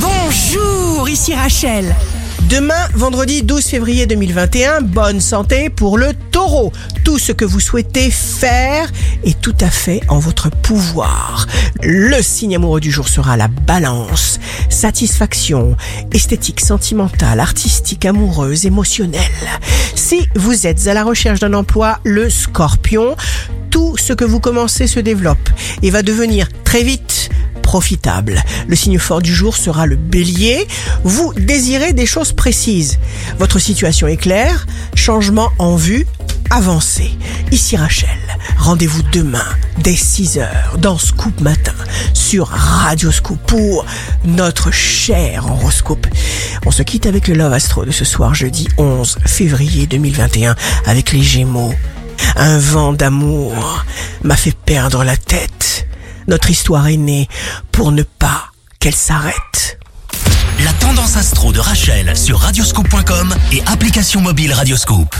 Bonjour, ici Rachel. Demain, vendredi 12 février 2021, bonne santé pour le taureau. Tout ce que vous souhaitez faire est tout à fait en votre pouvoir. Le signe amoureux du jour sera la balance. Satisfaction, esthétique, sentimentale, artistique, amoureuse, émotionnelle. Si vous êtes à la recherche d'un emploi, le scorpion, tout ce que vous commencez se développe et va devenir très vite profitable. Le signe fort du jour sera le bélier. Vous désirez des choses précises. Votre situation est claire. Changement en vue. Avancez. Ici Rachel. Rendez-vous demain dès 6h dans Scoop Matin sur Radio Scoop pour notre cher horoscope. On se quitte avec le Love Astro de ce soir jeudi 11 février 2021 avec les Gémeaux. Un vent d'amour m'a fait perdre la tête. Notre histoire est née pour ne pas qu'elle s'arrête. La tendance astro de Rachel sur radioscope.com et application mobile Radioscope.